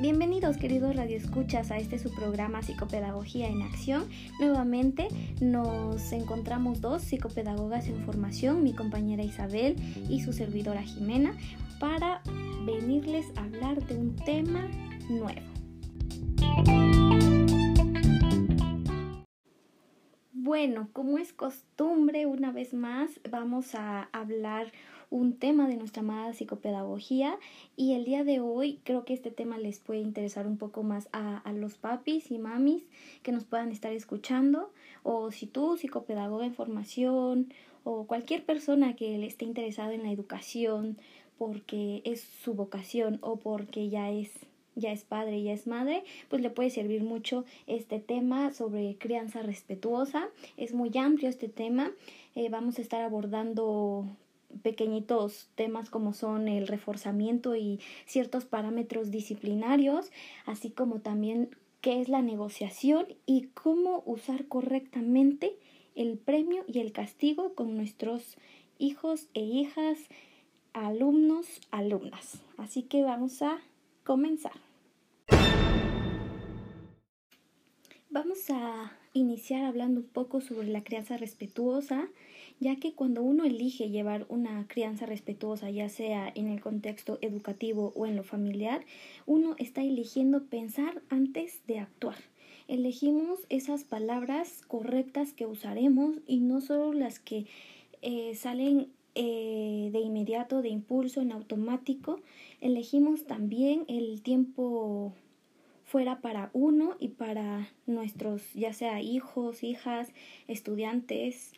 Bienvenidos queridos radioescuchas a este su programa Psicopedagogía en Acción. Nuevamente nos encontramos dos psicopedagogas en formación, mi compañera Isabel y su servidora Jimena, para venirles a hablar de un tema nuevo. Bueno, como es costumbre, una vez más vamos a hablar un tema de nuestra amada psicopedagogía y el día de hoy creo que este tema les puede interesar un poco más a, a los papis y mamis que nos puedan estar escuchando o si tú, psicopedagoga en formación o cualquier persona que le esté interesada en la educación porque es su vocación o porque ya es ya es padre, ya es madre, pues le puede servir mucho este tema sobre crianza respetuosa. Es muy amplio este tema. Eh, vamos a estar abordando pequeñitos temas como son el reforzamiento y ciertos parámetros disciplinarios, así como también qué es la negociación y cómo usar correctamente el premio y el castigo con nuestros hijos e hijas, alumnos, alumnas. Así que vamos a comenzar. Vamos a iniciar hablando un poco sobre la crianza respetuosa ya que cuando uno elige llevar una crianza respetuosa, ya sea en el contexto educativo o en lo familiar, uno está eligiendo pensar antes de actuar. Elegimos esas palabras correctas que usaremos y no solo las que eh, salen eh, de inmediato, de impulso, en automático. Elegimos también el tiempo fuera para uno y para nuestros, ya sea hijos, hijas, estudiantes,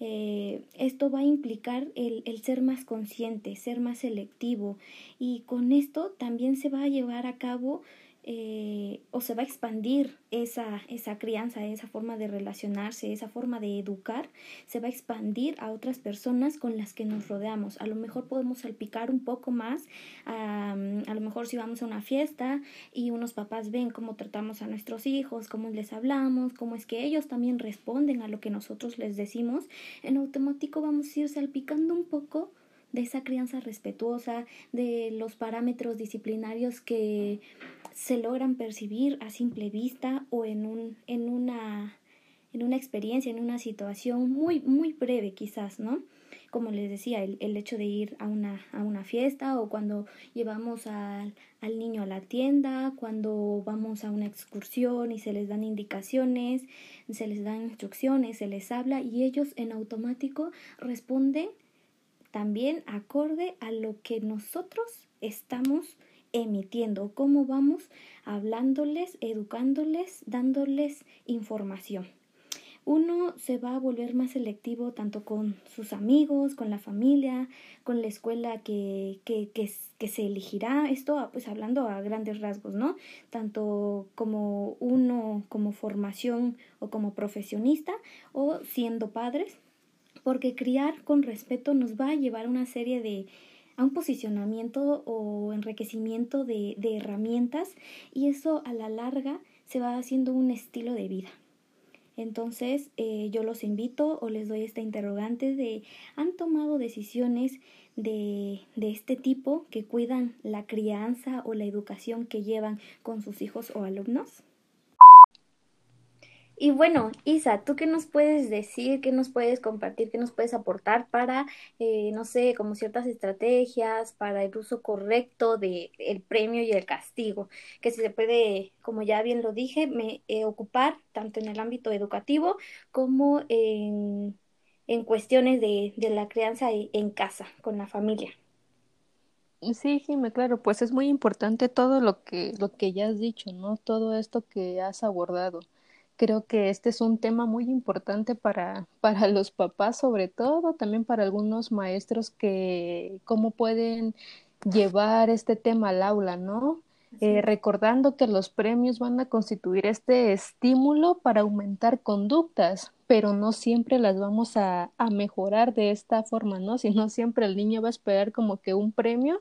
eh, esto va a implicar el, el, ser más consciente, ser más selectivo. Y con esto también se va a llevar a cabo eh, o se va a expandir esa, esa crianza, esa forma de relacionarse, esa forma de educar, se va a expandir a otras personas con las que nos rodeamos. A lo mejor podemos salpicar un poco más, a lo mejor si vamos a una fiesta y unos papás ven cómo tratamos a nuestros hijos, cómo les hablamos, cómo es que ellos también responden a lo que nosotros les decimos, en automático vamos a ir salpicando un poco de esa crianza respetuosa, de los parámetros disciplinarios que se logran percibir a simple vista o en, un, en, una, en una experiencia, en una situación muy, muy breve quizás, ¿no? Como les decía, el, el hecho de ir a una, a una fiesta o cuando llevamos al, al niño a la tienda, cuando vamos a una excursión y se les dan indicaciones, se les dan instrucciones, se les habla y ellos en automático responden también acorde a lo que nosotros estamos emitiendo, cómo vamos hablándoles, educándoles, dándoles información. Uno se va a volver más selectivo tanto con sus amigos, con la familia, con la escuela que, que, que, que se elegirá. Esto pues hablando a grandes rasgos, ¿no? Tanto como uno como formación o como profesionista o siendo padres, porque criar con respeto nos va a llevar a una serie de a un posicionamiento o enriquecimiento de, herramientas y eso a la larga se va haciendo un estilo de vida. Entonces eh, yo los invito o les doy esta interrogante de ¿han tomado decisiones de, de este tipo que cuidan la crianza o la educación que llevan con sus hijos o alumnos? Y bueno, Isa, ¿tú qué nos puedes decir, qué nos puedes compartir, qué nos puedes aportar para, eh, no sé, como ciertas estrategias para el uso correcto del el premio y el castigo? Que si se puede, como ya bien lo dije, me, eh, ocupar tanto en el ámbito educativo como en, en cuestiones de, de la crianza e, en casa, con la familia. Sí, Jimé, claro, pues es muy importante todo lo que, lo que ya has dicho, ¿no? Todo esto que has abordado. Creo que este es un tema muy importante para, para los papás, sobre todo, también para algunos maestros que cómo pueden llevar este tema al aula, ¿no? Eh, recordando que los premios van a constituir este estímulo para aumentar conductas, pero no siempre las vamos a, a mejorar de esta forma, ¿no? Sino siempre el niño va a esperar como que un premio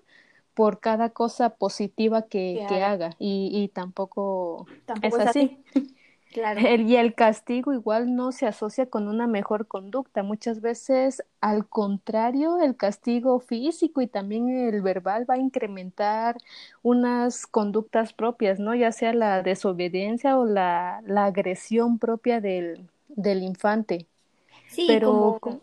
por cada cosa positiva que, que, haga y, y tampoco, tampoco, es así. así. Claro. El, y el castigo igual no se asocia con una mejor conducta. Muchas veces, al contrario, el castigo físico y también el verbal va a incrementar unas conductas propias, ¿no? Ya sea la desobediencia o la, la agresión propia del, del infante. Sí, pero como...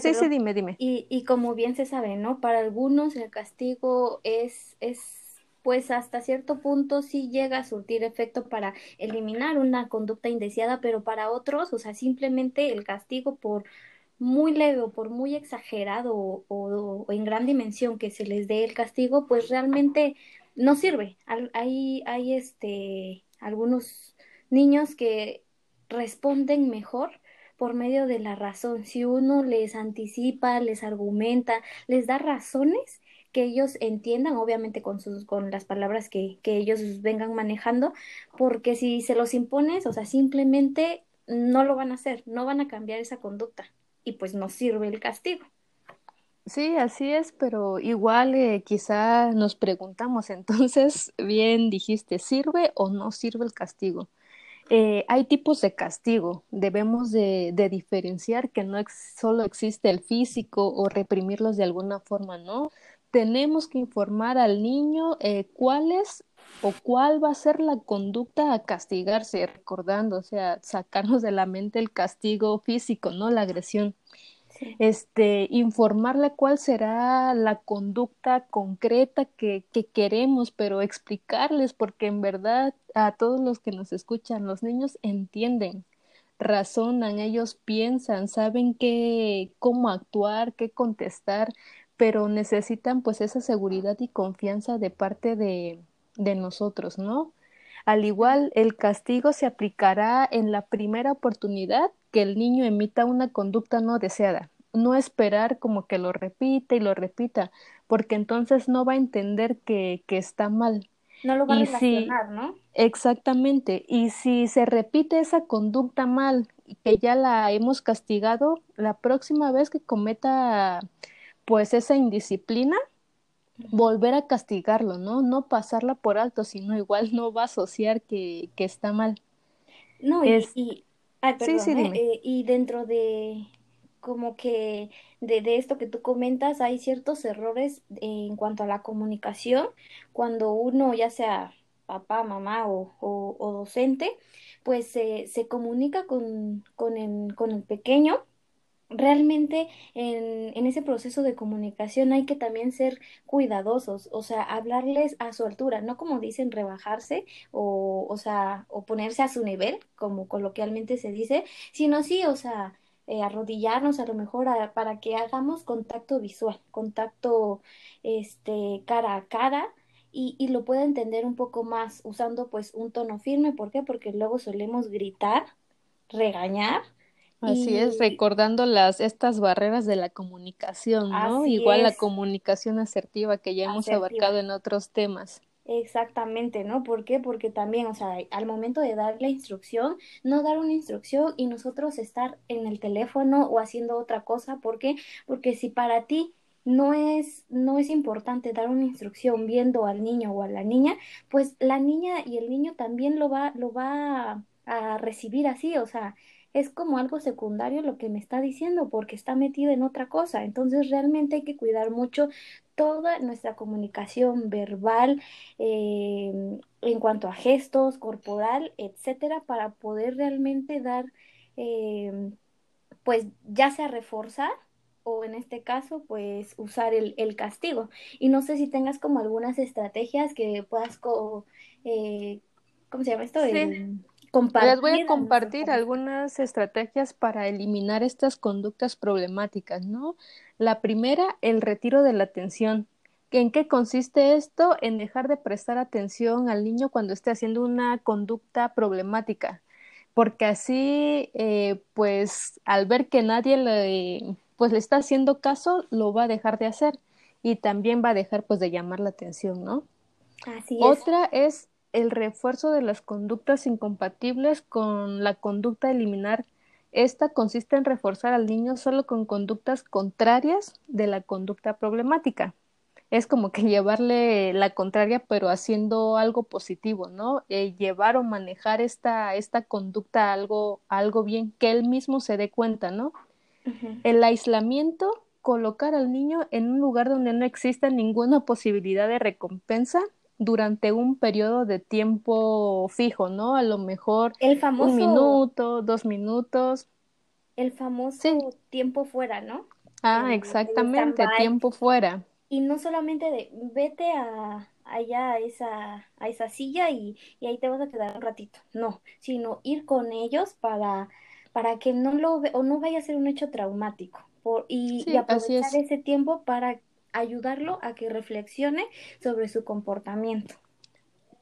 sí, sí, dime, dime. Y, y como bien se sabe, ¿no? Para algunos el castigo es, es pues hasta cierto punto sí llega a surtir efecto para eliminar una conducta indeseada, pero para otros, o sea, simplemente el castigo por muy leve o por muy exagerado o, o, en gran dimensión que se les dé el castigo, pues realmente no sirve. Hay, hay este, algunos niños que responden mejor por medio de la razón. Si uno les anticipa, les argumenta, les da razones, que ellos entiendan, obviamente con sus, con las palabras que, que ellos vengan manejando, porque si se los impones, o sea, simplemente no lo van a hacer, no van a cambiar esa conducta y pues no sirve el castigo. Sí, así es, pero igual eh, quizá nos preguntamos entonces, bien dijiste, ¿sirve o no sirve el castigo? Eh, hay tipos de castigo, debemos de, diferenciar que no solo existe el físico o reprimirlos de alguna forma, ¿no? Tenemos que informar al niño eh, cuál es o cuál va a ser la conducta a castigarse, recordando, o sea, sacarnos de la mente el castigo físico, ¿no? La agresión. Este, informarle cuál será la conducta concreta que, que queremos, pero explicarles, porque en verdad a todos los que nos escuchan, los niños entienden, razonan, ellos piensan, saben qué, cómo actuar, qué contestar, pero necesitan pues esa seguridad y confianza de parte de, de nosotros, ¿no? Al igual, el castigo se aplicará en la primera oportunidad que el niño emita una conducta no deseada. No esperar como que lo repita y lo repita, porque entonces no va a entender que, que está mal. No lo va a relacionar, ¿no? Exactamente. Y si se repite esa conducta mal, que ya la hemos castigado, la próxima vez que cometa pues esa indisciplina, volver a castigarlo, ¿no? No pasarla por alto, sino igual no va a asociar que, que está mal. No, y, y, sí, sí, ¿eh? Eh, y dentro de como que de, de, esto que tú comentas, hay ciertos errores en cuanto a la comunicación, cuando uno, ya sea papá, mamá o, o, docente, pues se comunica con, con, el, con el pequeño realmente en, en, ese proceso de comunicación hay que también ser cuidadosos, o sea, hablarles a su altura, no como dicen rebajarse o, o sea, o ponerse a su nivel, como coloquialmente se dice, sino sí, o sea, eh, arrodillarnos a lo mejor para que hagamos contacto visual, contacto este cara a cara y, y lo pueda entender un poco más usando pues un tono firme, ¿por qué? Porque luego solemos gritar, regañar Así es, recordando las estas barreras de la comunicación, ¿no? Igual la comunicación asertiva que ya hemos abarcado en otros temas. Exactamente, ¿no? ¿Por qué? Porque también, o sea, al momento de dar la instrucción, no dar una instrucción y nosotros estar en el teléfono o haciendo otra cosa, ¿por qué? Porque si para ti no es, no es importante dar una instrucción viendo al niño o a la niña, pues la niña y el niño también lo va, lo va a recibir así, o sea, es como algo secundario lo que me está diciendo porque está metido en otra cosa. Entonces realmente hay que cuidar mucho toda nuestra comunicación verbal eh, en cuanto a gestos, corporal, etcétera, para poder realmente dar, eh, pues ya sea reforzar o en este caso, pues usar el, el, castigo. Y no sé si tengas como algunas estrategias que puedas, co eh, ¿cómo se llama esto? Les voy a compartir algunas estrategias para eliminar estas conductas problemáticas, ¿no? La primera, el retiro de la atención. ¿En qué consiste esto? En dejar de prestar atención al niño cuando esté haciendo una conducta problemática, porque así, eh, pues, al ver que nadie le, pues, le está haciendo caso, lo va a dejar de hacer y también va a dejar, pues, de llamar la atención, ¿no? Así es. Otra es el refuerzo de las conductas incompatibles con la conducta eliminar. Esta consiste en reforzar al niño solo con conductas contrarias de la conducta problemática. es como que llevarle la contraria, pero haciendo algo positivo, ¿no? Eh, llevar o manejar esta, esta conducta a algo, algo bien, que él mismo se dé cuenta, ¿no? El aislamiento, colocar al niño en un lugar donde no exista ninguna posibilidad de recompensa durante un periodo de tiempo fijo, ¿no? A lo mejor el famoso, un minuto, dos minutos. El famoso tiempo fuera, ¿no? Ah, exactamente, tiempo fuera. Y no solamente de vete a allá a esa, a esa silla y, y ahí te vas a quedar un ratito. No, sino ir con ellos para, para que no lo o no vaya a ser un hecho traumático. Por, y, y aprovechar ese tiempo para ayudarlo a que reflexione sobre su comportamiento.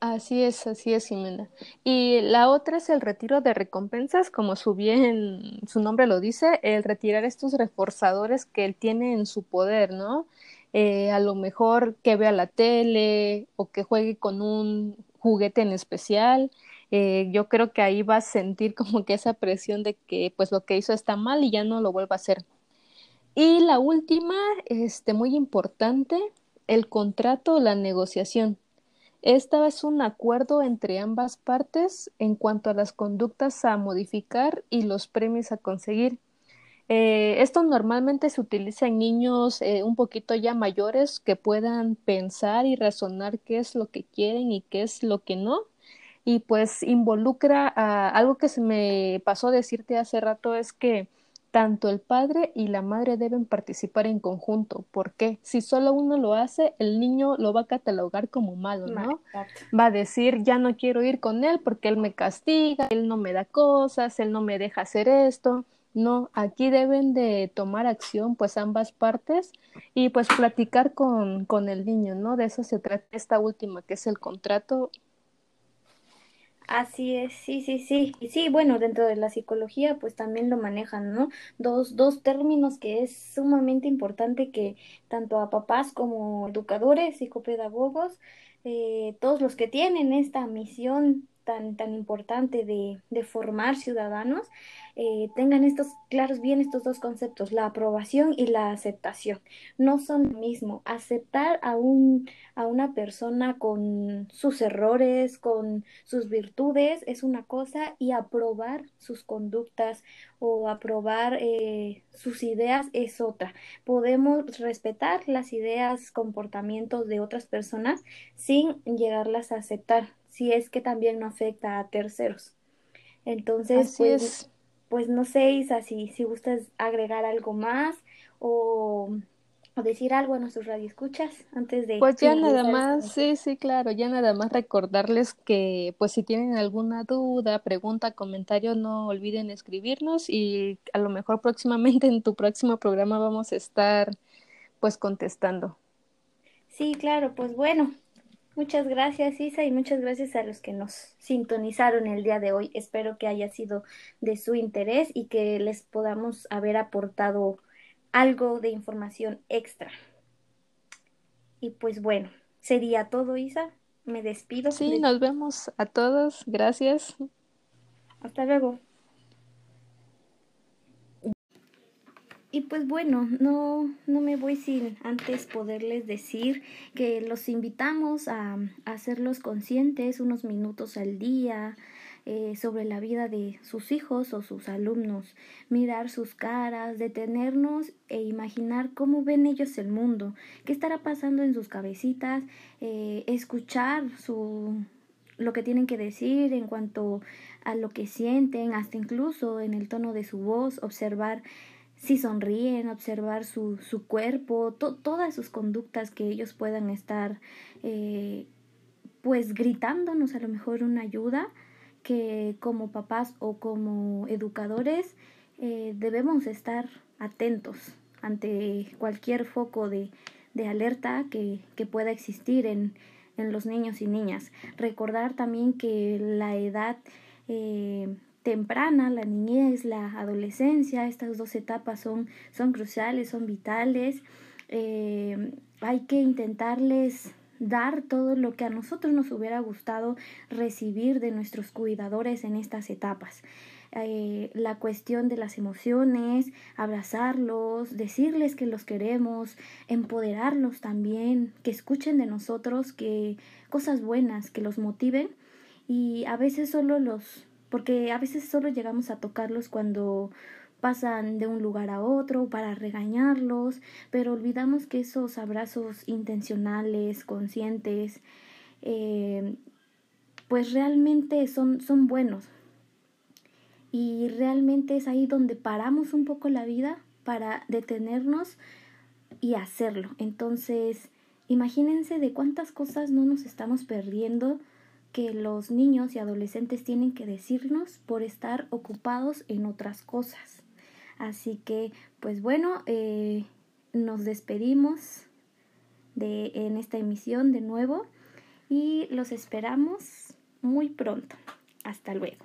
Así es, así es, Jimena. Y la otra es el retiro de recompensas, como su bien su nombre lo dice, el retirar estos reforzadores que él tiene en su poder, ¿no? Eh, a lo mejor que vea la tele o que juegue con un juguete en especial. Eh, yo creo que ahí va a sentir como que esa presión de que pues lo que hizo está mal y ya no lo vuelva a hacer. Y la última, este, muy importante, el contrato o la negociación. Esta es un acuerdo entre ambas partes en cuanto a las conductas a modificar y los premios a conseguir. Eh, esto normalmente se utiliza en niños eh, un poquito ya mayores que puedan pensar y razonar qué es lo que quieren y qué es lo que no. Y pues involucra algo que se me pasó decirte hace rato es que tanto el padre y la madre deben participar en conjunto. porque Si solo uno lo hace, el niño lo va a catalogar como malo, ¿no? Va a decir, ya no quiero ir con él porque él me castiga, él no me da cosas, él no me deja hacer esto. No, aquí deben de tomar acción pues ambas partes y pues platicar con, con el niño, ¿no? De eso se trata esta última, que es el contrato Así es, sí, sí, sí. Y sí, bueno, dentro de la psicología pues también lo manejan, ¿no? Dos, dos términos que es sumamente importante que tanto a papás como educadores, psicopedagogos, eh, todos los que tienen esta misión tan, tan importante de, de formar ciudadanos, eh, tengan estos claros bien estos dos conceptos, la aprobación y la aceptación. No son lo mismo. Aceptar a, un, a una persona con sus errores, con sus virtudes, es una cosa, y aprobar sus conductas o aprobar eh, sus ideas es otra. Podemos respetar las ideas, comportamientos de otras personas sin llegarlas a aceptar, si es que también no afecta a terceros. Entonces, pues, pues no sé, Isa, si, si gustas agregar algo más o, decir algo a nuestros radioescuchas antes de... Pues ya nada más, sí, sí, claro, ya nada más recordarles que pues si tienen alguna duda, pregunta, comentario, no olviden escribirnos y a lo mejor próximamente en tu próximo programa vamos a estar pues contestando. Sí, claro, pues bueno, Muchas gracias Isa y muchas gracias a los que nos sintonizaron el día de hoy. Espero que haya sido de su interés y que les podamos haber aportado algo de información extra. Y pues bueno, sería todo Isa. Me despido. Sí, nos vemos a todos. Gracias. Hasta luego. Y pues bueno, no, no me voy sin antes poderles decir que los invitamos a, hacerlos conscientes unos minutos al día, eh, sobre la vida de sus hijos o sus alumnos, mirar sus caras, detenernos e imaginar cómo ven ellos el mundo, qué estará pasando en sus cabecitas, eh, escuchar su, lo que tienen que decir en cuanto a lo que sienten, hasta incluso en el tono de su voz, observar si sonríen, observar su, su cuerpo, todas sus conductas que ellos puedan estar eh, pues gritándonos a lo mejor una ayuda que como papás o como educadores eh, debemos estar atentos ante cualquier foco de, de alerta que, que, pueda existir en, en, los niños y niñas. Recordar también que la edad eh, temprana, la niñez, la adolescencia, estas dos etapas son, son cruciales, son vitales. Eh, hay que intentarles dar todo lo que a nosotros nos hubiera gustado recibir de nuestros cuidadores en estas etapas. eh, la cuestión de las emociones, abrazarlos, decirles que los queremos, empoderarlos también, que escuchen de nosotros, que cosas buenas, que los motiven y a veces solo los, porque a veces solo llegamos a tocarlos cuando pasan de un lugar a otro para regañarlos, pero olvidamos que esos abrazos intencionales, conscientes, eh, pues realmente son, son buenos. Y realmente es ahí donde paramos un poco la vida para detenernos y hacerlo. Entonces, imagínense de cuántas cosas no nos estamos perdiendo que los niños y adolescentes tienen que decirnos por estar ocupados en otras cosas. Así que, pues bueno, eh, nos despedimos de, en esta emisión de nuevo y los esperamos muy pronto. Hasta luego.